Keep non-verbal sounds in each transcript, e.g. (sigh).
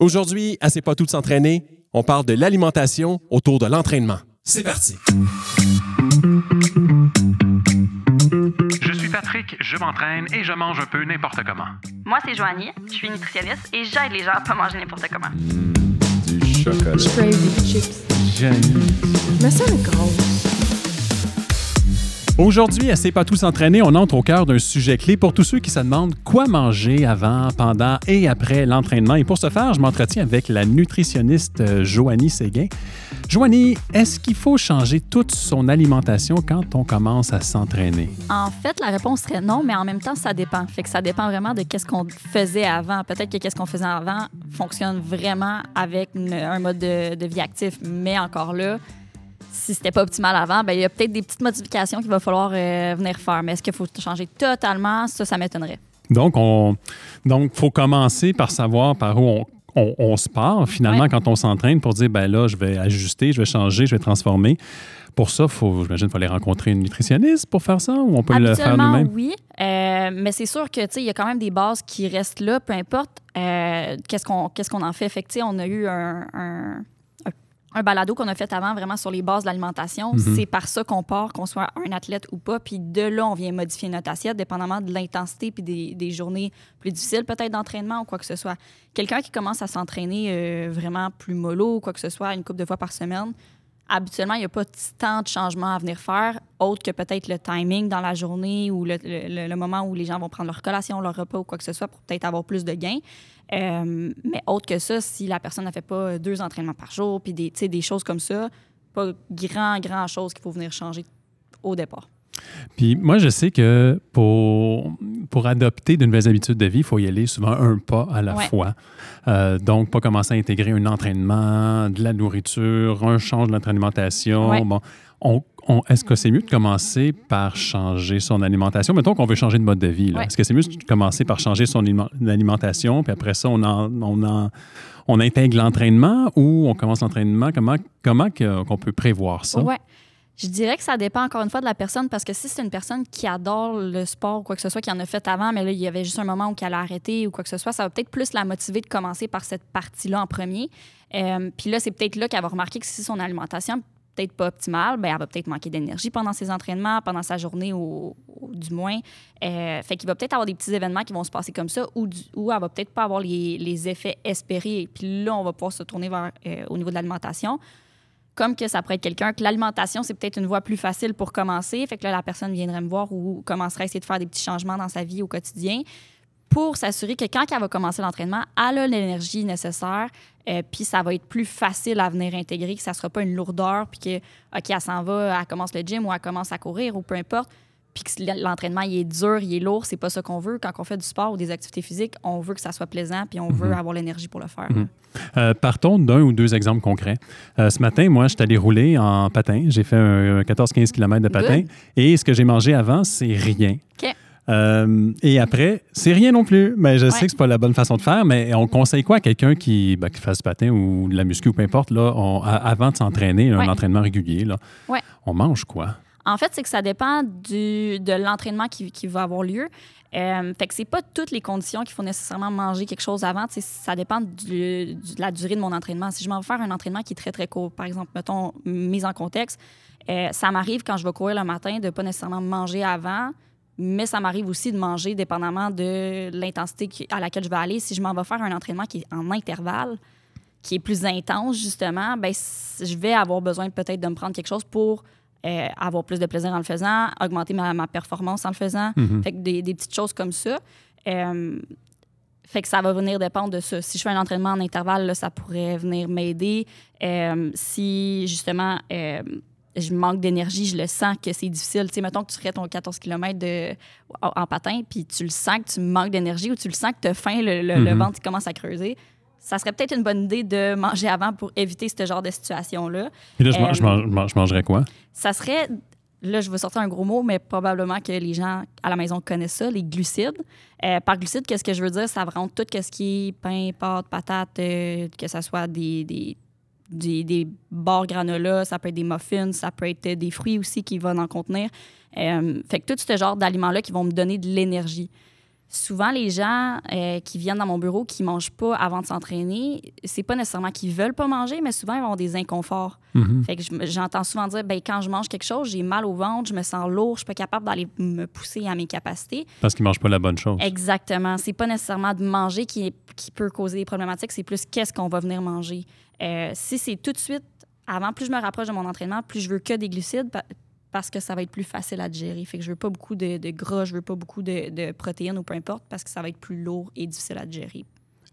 Aujourd'hui, à C'est pas tout de s'entraîner, on parle de l'alimentation autour de l'entraînement. C'est parti. Je suis Patrick, je m'entraîne et je mange un peu n'importe comment. Moi, c'est Joanie, je suis nutritionniste et j'aide les gens à pas manger n'importe comment. Du chocolat. Je crave des chips. Je me sens grosse. Aujourd'hui, à C'est pas tout s'entraîner, on entre au cœur d'un sujet clé pour tous ceux qui se demandent quoi manger avant, pendant et après l'entraînement. Et pour ce faire, je m'entretiens avec la nutritionniste euh, Joanie Séguin. Joanie, est-ce qu'il faut changer toute son alimentation quand on commence à s'entraîner? En fait, la réponse serait non, mais en même temps, ça dépend. Fait que ça dépend vraiment de qu'est-ce qu'on faisait avant. Peut-être que qu'est-ce qu'on faisait avant fonctionne vraiment avec un mode de, de vie actif, mais encore là, si c'était pas optimal avant, ben il y a peut-être des petites modifications qu'il va falloir euh, venir faire. Mais est-ce qu'il faut changer totalement? Ça, ça m'étonnerait. Donc, on, donc, faut commencer par savoir par où on, on- on se part finalement Ouais. quand on s'entraîne pour dire, ben là, je vais ajuster, je vais changer, je vais transformer. Pour ça, faut, j'imagine qu'il faut aller rencontrer une nutritionniste pour faire ça ou on peut le faire nous-mêmes? oui. Euh, mais c'est sûr que, il y a quand même des bases qui restent là, peu importe euh, qu'est-ce qu'on qu'est-ce qu'on en fait? Fait que, on a eu un, un, un- balado qu'on a fait avant vraiment sur les bases de l'alimentation. Mhm. C'est par ça qu'on part, qu'on soit un athlète ou pas. Puis de là, on vient modifier notre assiette, dépendamment de l'intensité puis des, des journées plus difficiles peut-être d'entraînement ou quoi que ce soit. Quelqu'un qui commence à s'entraîner euh, vraiment plus mollo ou quoi que ce soit une couple de fois par semaine, habituellement, il n'y a pas tant de changements à venir faire, autre que peut-être le timing dans la journée ou le, le- moment où les gens vont prendre leur collation, leur repas ou quoi que ce soit pour peut-être avoir plus de gains. Euh, mais autre que ça, si la personne ne fait pas deux entraînements par jour, puis des, des choses comme ça, pas grand, grand chose qu'il faut venir changer au départ. Puis moi, je sais que pour, pour adopter de nouvelles habitudes de vie, il faut y aller souvent un pas à la Ouais. fois. Euh, donc, pas commencer à intégrer un entraînement, de la nourriture, un change de notre alimentation. Ouais. Bon, on- on- est-ce que c'est mieux de commencer par changer son alimentation? Mettons qu'on veut changer de mode de vie. Ouais. Est-ce que c'est mieux de commencer par changer son aliment- alimentation, puis après ça, on, en- on, en- on intègre l'entraînement ou on commence l'entraînement? Comment, comment qu'on peut prévoir ça? Je dirais que ça dépend encore une fois de la personne parce que si c'est une personne qui adore le sport ou quoi que ce soit, qui en a fait avant, mais là, il y avait juste un moment où elle a arrêté ou quoi que ce soit, ça va peut-être plus la motiver de commencer par cette partie-là en premier. Euh, Puis là, c'est peut-être là qu'elle va remarquer que si son alimentation n'est peut-être pas optimale, ben, elle va peut-être manquer d'énergie pendant ses entraînements, pendant sa journée ou, ou du moins. Euh, fait qu'il va peut-être avoir des petits événements qui vont se passer comme ça ou, du- ou elle va peut-être pas avoir les, les effets espérés. Puis là, on va pouvoir se tourner vers, euh, au niveau de l'alimentation comme que ça pourrait être quelqu'un que l'alimentation, c'est peut-être une voie plus facile pour commencer. Fait que là, la personne viendrait me voir ou commencerait à essayer de faire des petits changements dans sa vie au quotidien pour s'assurer que quand elle va commencer l'entraînement, elle a l'énergie nécessaire, euh, puis ça va être plus facile à venir intégrer, que ça ne sera pas une lourdeur, puis que, OK, elle s'en va, elle commence le gym ou elle commence à courir ou peu importe, puis que l'entraînement, il est dur, il est lourd, c'est pas ça qu'on veut. Quand on fait du sport ou des activités physiques, on veut que ça soit plaisant, puis on veut avoir l'énergie pour le faire. Mhm. Euh, partons d'un ou deux exemples concrets. Euh, ce matin, moi, je suis allé rouler en patin. J'ai fait un 14-15 km de patin. Good. Et ce que j'ai mangé avant, c'est rien. Euh, et après, c'est rien non plus. Mais je sais que c'est pas la bonne façon de faire, mais on conseille quoi à quelqu'un qui, ben, qui fasse du patin ou de la muscu ou peu importe, là, on- avant de s'entraîner, un entraînement régulier, là, Ouais. on mange quoi? En fait, c'est que ça dépend de l'entraînement qui, va avoir lieu. Euh, fait que c'est pas toutes les conditions qu'il faut nécessairement manger quelque chose avant. Ça dépend de la durée de mon entraînement. Si je m'en vais faire un entraînement qui est très, très court, par exemple, mettons, mise en contexte, euh, ça m'arrive quand je vais courir le matin de pas nécessairement manger avant, mais ça m'arrive aussi de manger dépendamment de l'intensité à laquelle je vais aller. Si je m'en vais faire un entraînement qui est en intervalle, qui est plus intense, justement, ben, je vais avoir besoin peut-être de me prendre quelque chose pour euh, avoir plus de plaisir en le faisant, augmenter ma, ma performance en le faisant. Mhm. Fait que des, des petites choses comme ça. Euh, fait que ça va venir dépendre de ça. Si je fais un entraînement en intervalle, là, ça pourrait venir m'aider. Euh, si, justement, je manque d'énergie, je le sens que c'est difficile. Tu sais, mettons que tu ferais ton 14 km de, en, patin, puis tu le sens que tu manques d'énergie ou tu le sens que tu as faim, le, le- le Mhm. ventre il commence à creuser. Ça serait peut-être une bonne idée de manger avant pour éviter ce genre de situation-là. Et là, je, Euh, je mange- je mange- je mangerais quoi? Ça serait, là, je vais sortir un gros mot, mais probablement que les gens à la maison connaissent ça, les glucides. Euh, par glucides, qu'est-ce que je veux dire? Ça rentre tout ce qui est pain, pâtes, patates, euh, que ce soit des, des, des, des barres granola, ça peut être des muffins, ça peut être des fruits aussi qui vont en contenir. Euh, fait que tout ce genre d'aliments-là qui vont me donner de l'énergie. Souvent les gens euh, qui viennent dans mon bureau qui mangent pas avant de s'entraîner, c'est pas nécessairement qu'ils veulent pas manger, mais souvent ils avoir des inconforts. Mhm. Fait que je- j'entends souvent dire ben quand je mange quelque chose, j'ai mal au ventre, je me sens lourd, je suis pas capable d'aller me pousser à mes capacités. Parce qu'ils ne mangent pas la bonne chose. Exactement. C'est pas nécessairement de manger qui, est- qui peut causer des problématiques, c'est plus qu'est-ce qu'on va venir manger. Euh, si c'est tout de suite, avant, plus je me rapproche de mon entraînement, plus je veux que des glucides parce que ça va être plus facile à digérer. Fait que je veux pas beaucoup de, de gras, je veux pas beaucoup de, de protéines ou peu importe parce que ça va être plus lourd et difficile à digérer.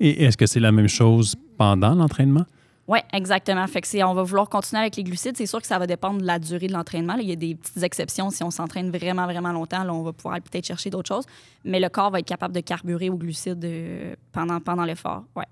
Et est-ce que c'est la même chose pendant l'entraînement? Oui, exactement. Fait que on va vouloir continuer avec les glucides. C'est sûr que ça va dépendre de la durée de l'entraînement. Il y a des petites exceptions. Si on s'entraîne vraiment, vraiment longtemps, là, on va pouvoir aller peut-être chercher d'autres choses. Mais le corps va être capable de carburer aux glucides euh, pendant, pendant l'effort. Ouais.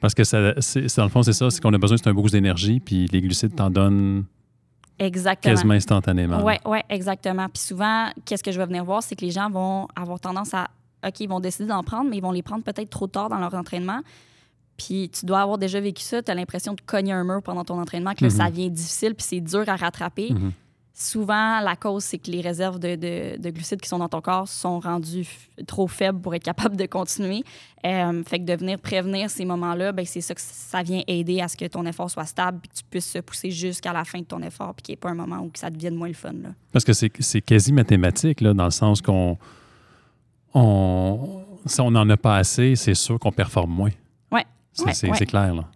Parce que ça, dans le fond, c'est ça, c'est qu'on a besoin, c'est un boost d'énergie, puis les glucides t'en donnent Exactement. quasiment instantanément. Oui, ouais, exactement. Puis souvent, qu'est-ce que je vais venir voir, c'est que les gens vont avoir tendance à, OK, ils vont décider d'en prendre, mais ils vont les prendre peut-être trop tard dans leur entraînement. Puis tu dois avoir déjà vécu ça, tu as l'impression de cogner un mur pendant ton entraînement, que là, Mhm. ça devient difficile, puis c'est dur à rattraper. Mhm. Souvent, la cause, c'est que les réserves de, de- de glucides qui sont dans ton corps sont rendues trop faibles pour être capable de continuer. Euh, fait que de venir prévenir ces moments-là, ben, c'est ça que ça vient aider à ce que ton effort soit stable puis que tu puisses se pousser jusqu'à la fin de ton effort puis qu'il n'y ait pas un moment où ça devienne moins le fun. Là. Parce que c'est, quasi mathématique, là, dans le sens qu'on. On, si on n'en a pas assez, c'est sûr qu'on performe moins. Ouais. C'est, Ouais, clair, là.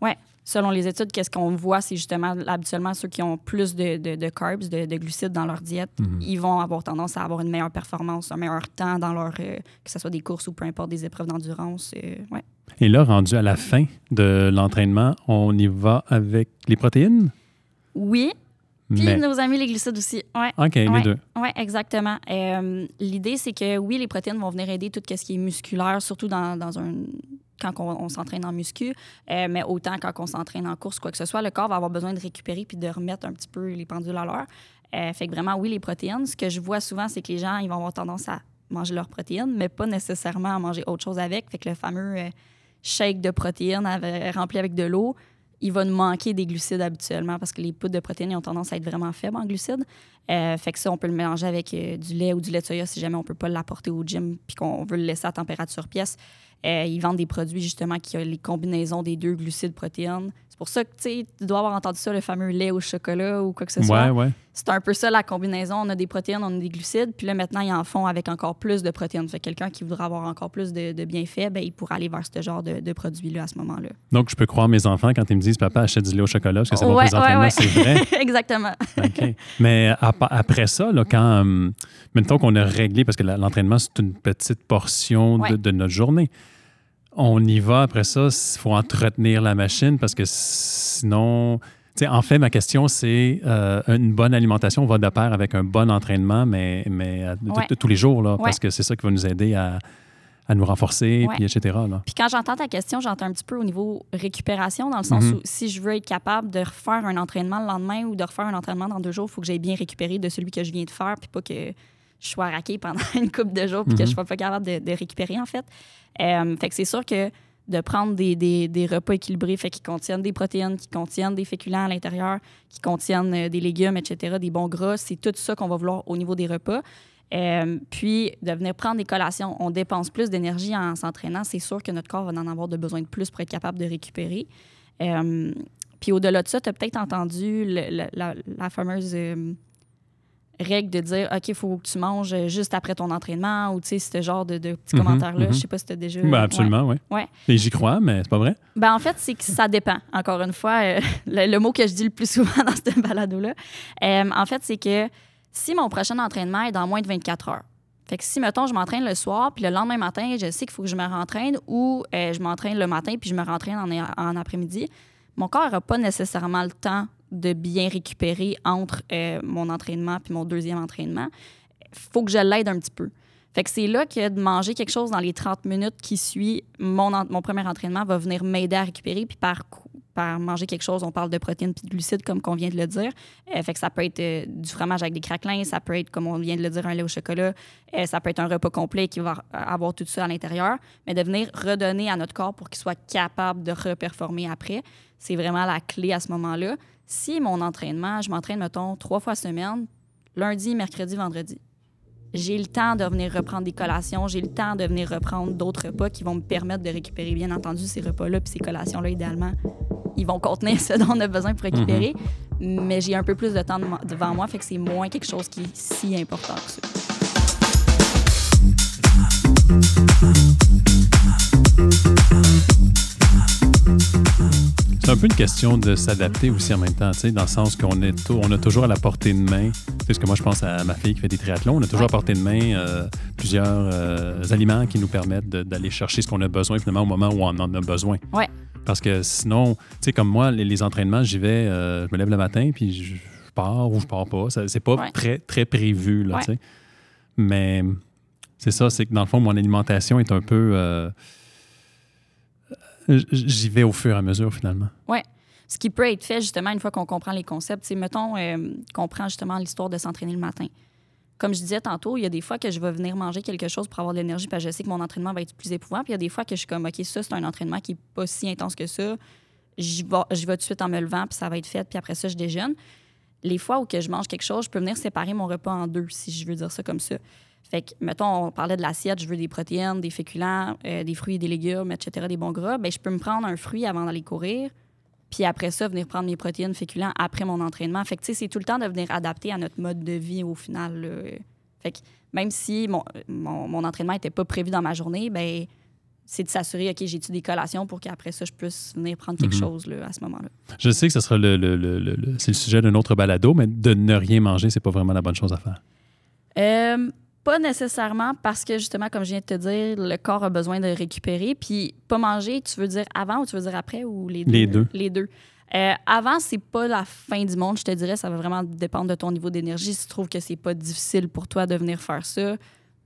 Selon les études, qu'est-ce qu'on voit, c'est justement habituellement ceux qui ont plus de, de- de carbs, de, de glucides dans leur diète, Mhm. ils vont avoir tendance à avoir une meilleure performance, un meilleur temps dans leur, euh, que ce soit des courses ou peu importe des épreuves d'endurance. euh, ouais. Et là, rendu à la fin de l'entraînement, on y va avec les protéines? Oui, puis Mais. nos amis les glucides aussi. Ouais. OK, les deux. Oui, exactement. Euh, L'idée, c'est que oui, les protéines vont venir aider tout ce qui est musculaire, surtout dans, dans un quand on, s'entraîne en muscu, euh, mais autant quand on s'entraîne en course, quoi que ce soit, le corps va avoir besoin de récupérer puis de remettre un petit peu les pendules à l'heure. Euh, fait que vraiment, oui, les protéines. Ce que je vois souvent, c'est que les gens, ils vont avoir tendance à manger leurs protéines, mais pas nécessairement à manger autre chose avec. Fait que le fameux euh, shake de protéines rempli avec de l'eau, il va nous manquer des glucides habituellement parce que les poudres de protéines ont tendance à être vraiment faibles en glucides. Fait que ça, on peut le mélanger avec du lait ou du lait de soya si jamais on peut pas l'apporter au gym puis qu'on veut le laisser à température pièce. Euh, ils vendent des produits justement qui ont les combinaisons des deux glucides protéines. C'est pour ça que tu dois avoir entendu ça, le fameux lait au chocolat ou quoi que ce soit. Ouais. C'est un peu ça la combinaison. On a des protéines, on a des glucides, puis là maintenant ils en font avec encore plus de protéines. Fait que quelqu'un qui voudra avoir encore plus de, de bienfaits, ben, il pourra aller vers ce genre de, de produits-là à ce moment-là. Donc, je peux croire mes enfants quand ils me disent Papa, achète du lait au chocolat parce que c'est bon pour Ouais, les entraînements, ouais, ouais. c'est vrai. (laughs) Exactement. OK. Mais après ça, là, quand, mettons qu'on a réglé, parce que l'entraînement, c'est une petite portion de, Ouais. de notre journée, on y va après ça, il faut entretenir la machine parce que sinon. tu sais, en fait, ma question, c'est euh, une bonne alimentation va de pair avec un bon entraînement, mais, mais euh, Ouais. tous les jours, là, Ouais. parce que c'est ça qui va nous aider à, à nous renforcer, puis etc. Là. Puis quand j'entends ta question, j'entends un petit peu au niveau récupération, dans le sens Mhm. où si je veux être capable de refaire un entraînement le lendemain ou de refaire un entraînement dans deux jours, il faut que j'aie bien récupéré de celui que je viens de faire, puis pas que je sois raqué pendant (laughs) une couple de jours, puis que Mhm. je sois pas capable de, de récupérer, en fait. Euh, fait que c'est sûr que de prendre des, des- des repas équilibrés, fait qui contiennent des protéines, qui contiennent des féculents à l'intérieur, qui contiennent euh, des légumes, etc., des bons gras, c'est tout ça qu'on va vouloir au niveau des repas. Euh, puis, de venir prendre des collations, on dépense plus d'énergie en s'entraînant. C'est sûr que notre corps va en avoir de besoin de plus pour être capable de récupérer. Euh, puis, au-delà de ça, tu as peut-être entendu le- le- la, la fameuse euh, règle de dire OK, il faut que tu manges juste après ton entraînement ou tu sais, ce genre de, de petits Mhm, commentaires-là. mhm. Je sais pas si tu as déjà. Ben, absolument, oui. Ouais. Et j'y crois, mais c'est pas vrai. Ben, en fait, c'est que ça dépend. Encore une fois, euh, (laughs) le, le mot que je dis le plus souvent (laughs) dans cette balado-là. Euh, en fait, c'est que si mon prochain entraînement est dans moins de 24 heures, fait que si, mettons, je m'entraîne le soir, puis le lendemain matin, je sais qu'il faut que je me rentraîne, ou euh, je m'entraîne le matin, puis je me rentraîne en, en après-midi, mon corps n'aura pas nécessairement le temps de bien récupérer entre euh, mon entraînement puis mon deuxième entraînement. faut que je l'aide un petit peu. Fait que c'est là que de manger quelque chose dans les 30 minutes qui suit mon, mon premier entraînement va venir m'aider à récupérer. Puis par, par manger quelque chose, on parle de protéines puis de glucides, comme qu'on vient de le dire. Euh, fait que ça peut être euh, du fromage avec des craquelins, ça peut être, comme on vient de le dire, un lait au chocolat. Ça peut être un repas complet qui va avoir tout ça à l'intérieur. Mais de venir redonner à notre corps pour qu'il soit capable de reperformer après, c'est vraiment la clé à ce moment-là. Si mon entraînement, je m'entraîne, mettons, trois fois semaine, lundi, mercredi, vendredi. j'ai le temps de venir reprendre des collations, j'ai le temps de venir reprendre d'autres repas qui vont me permettre de récupérer, bien entendu, ces repas-là puis ces collations-là, idéalement, ils vont contenir ce dont on a besoin pour récupérer. Mais j'ai un peu plus de temps devant moi, fait que c'est moins quelque chose qui est si important que ça. Un peu une question de s'adapter aussi en même temps, dans le sens qu'on est on a toujours à la portée de main. Parce que moi, je pense à ma fille qui fait des triathlons. On a toujours à portée de main euh, plusieurs euh, aliments qui nous permettent d'aller chercher ce qu'on a besoin finalement au moment où on en a besoin. Ouais. Parce que sinon, tu sais, comme moi, les, entraînements, j'y vais, euh, je me lève le matin, puis je, pars ou je pars pas. C'est pas très, très prévu, là, tu sais. Mais c'est ça, c'est que dans le fond, mon alimentation est un peu j'y vais au fur et à mesure, finalement. Oui. Ce qui peut être fait, justement, une fois qu'on comprend les concepts. c'est mettons euh, qu'on prend justement l'histoire de s'entraîner le matin. Comme je disais tantôt, il y a des fois que je vais venir manger quelque chose pour avoir de l'énergie parce que je sais que mon entraînement va être plus épouvant. Puis il y a des fois que je suis comme, OK, ça, c'est un entraînement qui n'est pas si intense que ça. J'y vais, vais tout de suite en me levant, puis ça va être fait, puis après ça, je déjeune. Les fois où que je mange quelque chose, je peux venir séparer mon repas en deux, si je veux dire ça comme ça. Fait que, mettons, on parlait de l'assiette, je veux des protéines, des féculents, euh, des fruits et des légumes, etc., des bons gras. Bien, je peux me prendre un fruit avant d'aller courir, puis après ça, venir prendre mes protéines, féculents après mon entraînement. Fait que, tu sais, c'est tout le temps de venir adapter à notre mode de vie au final. Fait que, même si mon, mon, entraînement n'était pas prévu dans ma journée, ben c'est de s'assurer, OK, j'ai-tu des collations pour qu'après ça, je puisse venir prendre quelque mhm. chose là, à ce moment-là. Je sais que ce sera le, le, le, c'est le sujet d'un autre balado, mais de ne rien manger, c'est pas vraiment la bonne chose à faire. Euh, pas nécessairement parce que, justement, comme je viens de te dire, le corps a besoin de récupérer. Puis, pas manger, tu veux dire avant ou tu veux dire après ou les deux? Les deux. Les deux. Euh, avant, c'est pas la fin du monde, je te dirais. Ça va vraiment dépendre de ton niveau d'énergie. Si tu trouves que c'est pas difficile pour toi de venir faire ça,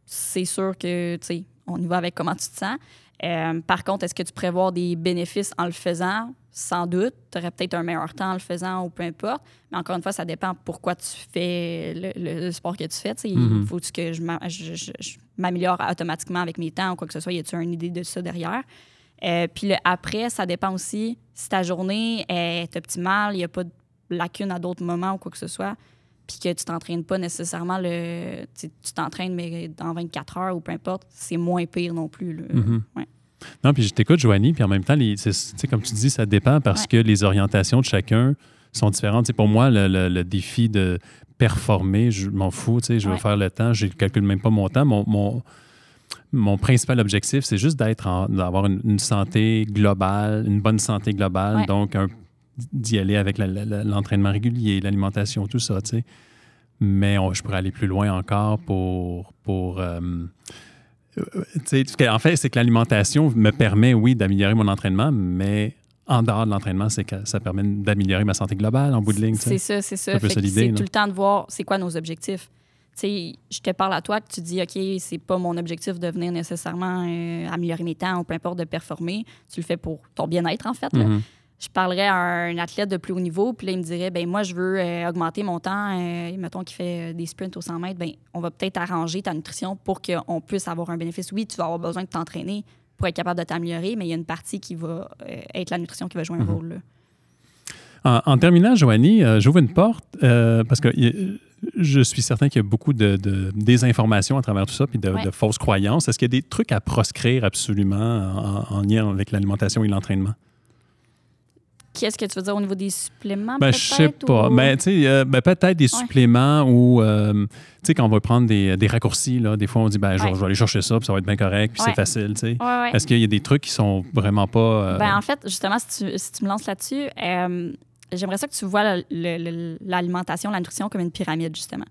c'est sûr que, tu sais, on y va avec comment tu te sens. Euh, par contre, est-ce que tu prévois des bénéfices en le faisant? Sans doute. Tu aurais peut-être un meilleur temps en le faisant ou peu importe. Mais encore une fois, ça dépend pourquoi tu fais le, sport que tu fais. Il mm-hmm. faut que je m'améliore automatiquement avec mes temps ou quoi que ce soit? Y a-tu une idée de ça derrière? Euh, puis le après, ça dépend aussi si ta journée est optimale, il n'y a pas de lacune à d'autres moments ou quoi que ce soit, puis que tu t'entraînes pas nécessairement le. Tu t'entraînes, mais dans 24 heures ou peu importe, c'est moins pire non plus. Mm-hmm. Non, puis je t'écoute, Joanie, puis en même temps, les, comme tu dis, ça dépend parce que les orientations de chacun sont différentes. pour moi, le, défi de performer, je m'en fous, je veux faire le temps, je ne calcule même pas mon temps. Mon, mon, principal objectif, c'est juste d'être d'avoir une, santé globale, une bonne santé globale, donc d'y aller avec l'entraînement régulier, l'alimentation, tout ça, tu sais. Mais je pourrais aller plus loin encore pour, pour euh, en fait, c'est que l'alimentation me permet, oui, d'améliorer mon entraînement, mais en dehors de l'entraînement, c'est que ça permet d'améliorer ma santé globale en bout de ligne. C'est ça, c'est ça. C'est tout le temps de voir c'est quoi nos objectifs. je te parle à toi que tu dis, OK, c'est pas mon objectif de venir nécessairement euh, améliorer mes temps ou peu importe de performer. Tu le fais pour ton bien-être, en fait. Je parlerais à un athlète de plus haut niveau, puis là, il me dirait, ben moi, je veux euh, augmenter mon temps, euh, mettons qu'il fait euh, des sprints au 100 mètres, ben on va peut-être arranger ta nutrition pour qu'on puisse avoir un bénéfice. Oui, tu vas avoir besoin de t'entraîner pour être capable de t'améliorer, mais il y a une partie qui va être la nutrition qui va jouer un mhm. rôle. En, terminant, Joanie, j'ouvre une porte parce que je suis certain qu'il y a beaucoup de, désinformations à travers tout ça, puis de, fausses croyances. Est-ce qu'il y a des trucs à proscrire absolument en lien avec l'alimentation et l'entraînement? Qu'est-ce que tu veux dire au niveau des suppléments? Ben, je sais pas. Mais euh, ben, peut-être des suppléments ou, euh, tu sais, quand on va prendre des, des, raccourcis, là, des fois, on dit, ben, je, vais aller chercher ça, puis ça va être bien correct, puis c'est facile, tu sais. Est-ce qu'il y a des trucs qui sont vraiment pas. Euh, ben, en fait, justement, si tu, si tu me lances là-dessus, j'aimerais ça que tu vois l'alimentation, la nutrition comme une pyramide, justement.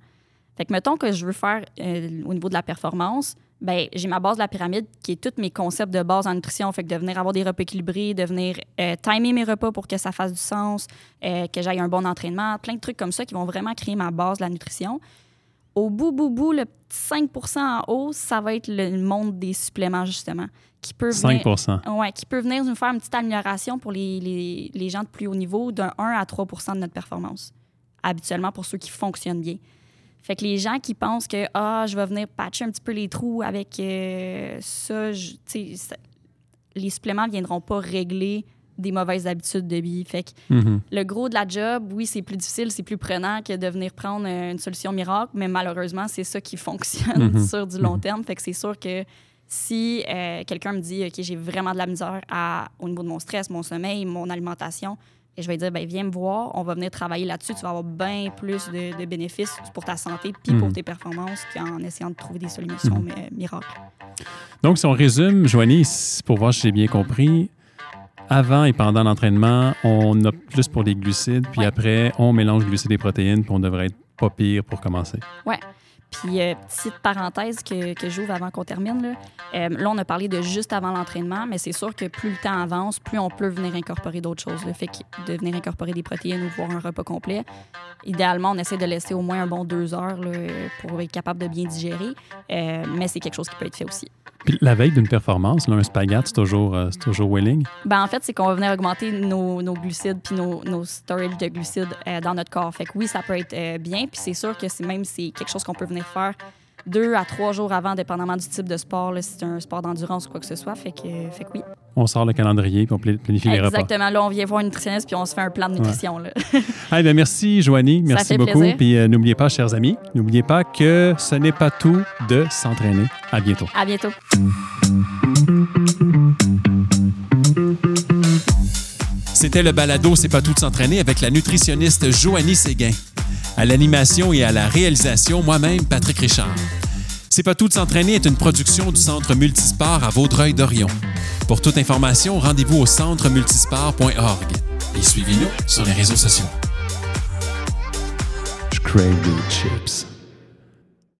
Fait que, mettons que je veux faire au niveau de la performance, ben j'ai ma base de la pyramide qui est tous mes concepts de base en nutrition. Fait que de venir avoir des repas équilibrés, de venir euh, timer mes repas pour que ça fasse du sens, euh, que j'aille un bon entraînement, plein de trucs comme ça qui vont vraiment créer ma base de la nutrition. Au bout, bout, bout, le petit 5 en haut, ça va être le monde des suppléments, justement. Qui peut venir, 5 ouais, qui peut venir nous faire une petite amélioration pour les, les, les gens de plus haut niveau d'un 1 à 3 de notre performance, habituellement pour ceux qui fonctionnent bien. Fait que les gens qui pensent que ah, je vais venir patcher un petit peu les trous avec euh, ça, les suppléments ne viendront pas régler des mauvaises habitudes de vie. Fait que Mhm. le gros de la job, oui, c'est plus difficile, c'est plus prenant que de venir prendre euh, une solution miracle, mais malheureusement, c'est ça qui (laughs) fonctionne Mhm. sur du long Mhm. terme. Fait que c'est sûr que si euh, quelqu'un me dit, OK, j'ai vraiment de la misère à, au niveau de mon stress, mon sommeil, mon alimentation, et je vais dire, ben, viens me voir, on va venir travailler là-dessus, tu vas avoir bien plus de, de bénéfices pour ta santé puis pour Mhm. tes performances qu'en essayant de trouver des solutions Mhm. euh, miracles. Donc, si on résume, Joanie, pour voir si j'ai bien compris, avant et pendant l'entraînement, on opte plus pour les glucides, puis Ouais. après, on mélange glucides et protéines, puis on devrait être pas pire pour commencer. Puis, euh, petite parenthèse que, que j'ouvre avant qu'on termine. Là. Euh, là, on a parlé de juste avant l'entraînement, mais c'est sûr que plus le temps avance, plus on peut venir incorporer d'autres choses. Le fait de venir incorporer des protéines ou voir un repas complet. Idéalement, on essaie de laisser au moins un bon deux heures pour être capable de bien digérer, Euh, mais c'est quelque chose qui peut être fait aussi. Puis la veille d'une performance, un spaghette, c'est toujours, euh, toujours willing? Ben, en fait, c'est qu'on va venir augmenter nos, nos glucides puis nos, nos storage de glucides euh, dans notre corps. Fait que oui, ça peut être euh, bien. Puis c'est sûr que c'est même c'est quelque chose qu'on peut venir faire deux à trois jours avant, dépendamment du type de sport, là, si c'est un sport d'endurance ou quoi que ce soit. Fait que, fait que oui. On sort le calendrier, puis on pla- planifie les repas. Exactement. Là, on vient voir une nutritionniste puis on se fait un plan de nutrition. Là. (laughs) Bien, merci, Joanie. Merci fait beaucoup. plaisir. Puis euh, n'oubliez pas, chers amis, n'oubliez pas que ce n'est pas tout de s'entraîner. À bientôt. À bientôt. C'était le balado C'est pas tout de s'entraîner avec la nutritionniste Joanie Séguin. À l'animation et à la réalisation, moi-même, Patrick Richard. C'est pas tout de s'entraîner est une production du Centre Multisport à Vaudreuil-Dorion. Pour toute information, rendez-vous au centremultisport.org et suivez-nous sur les réseaux sociaux.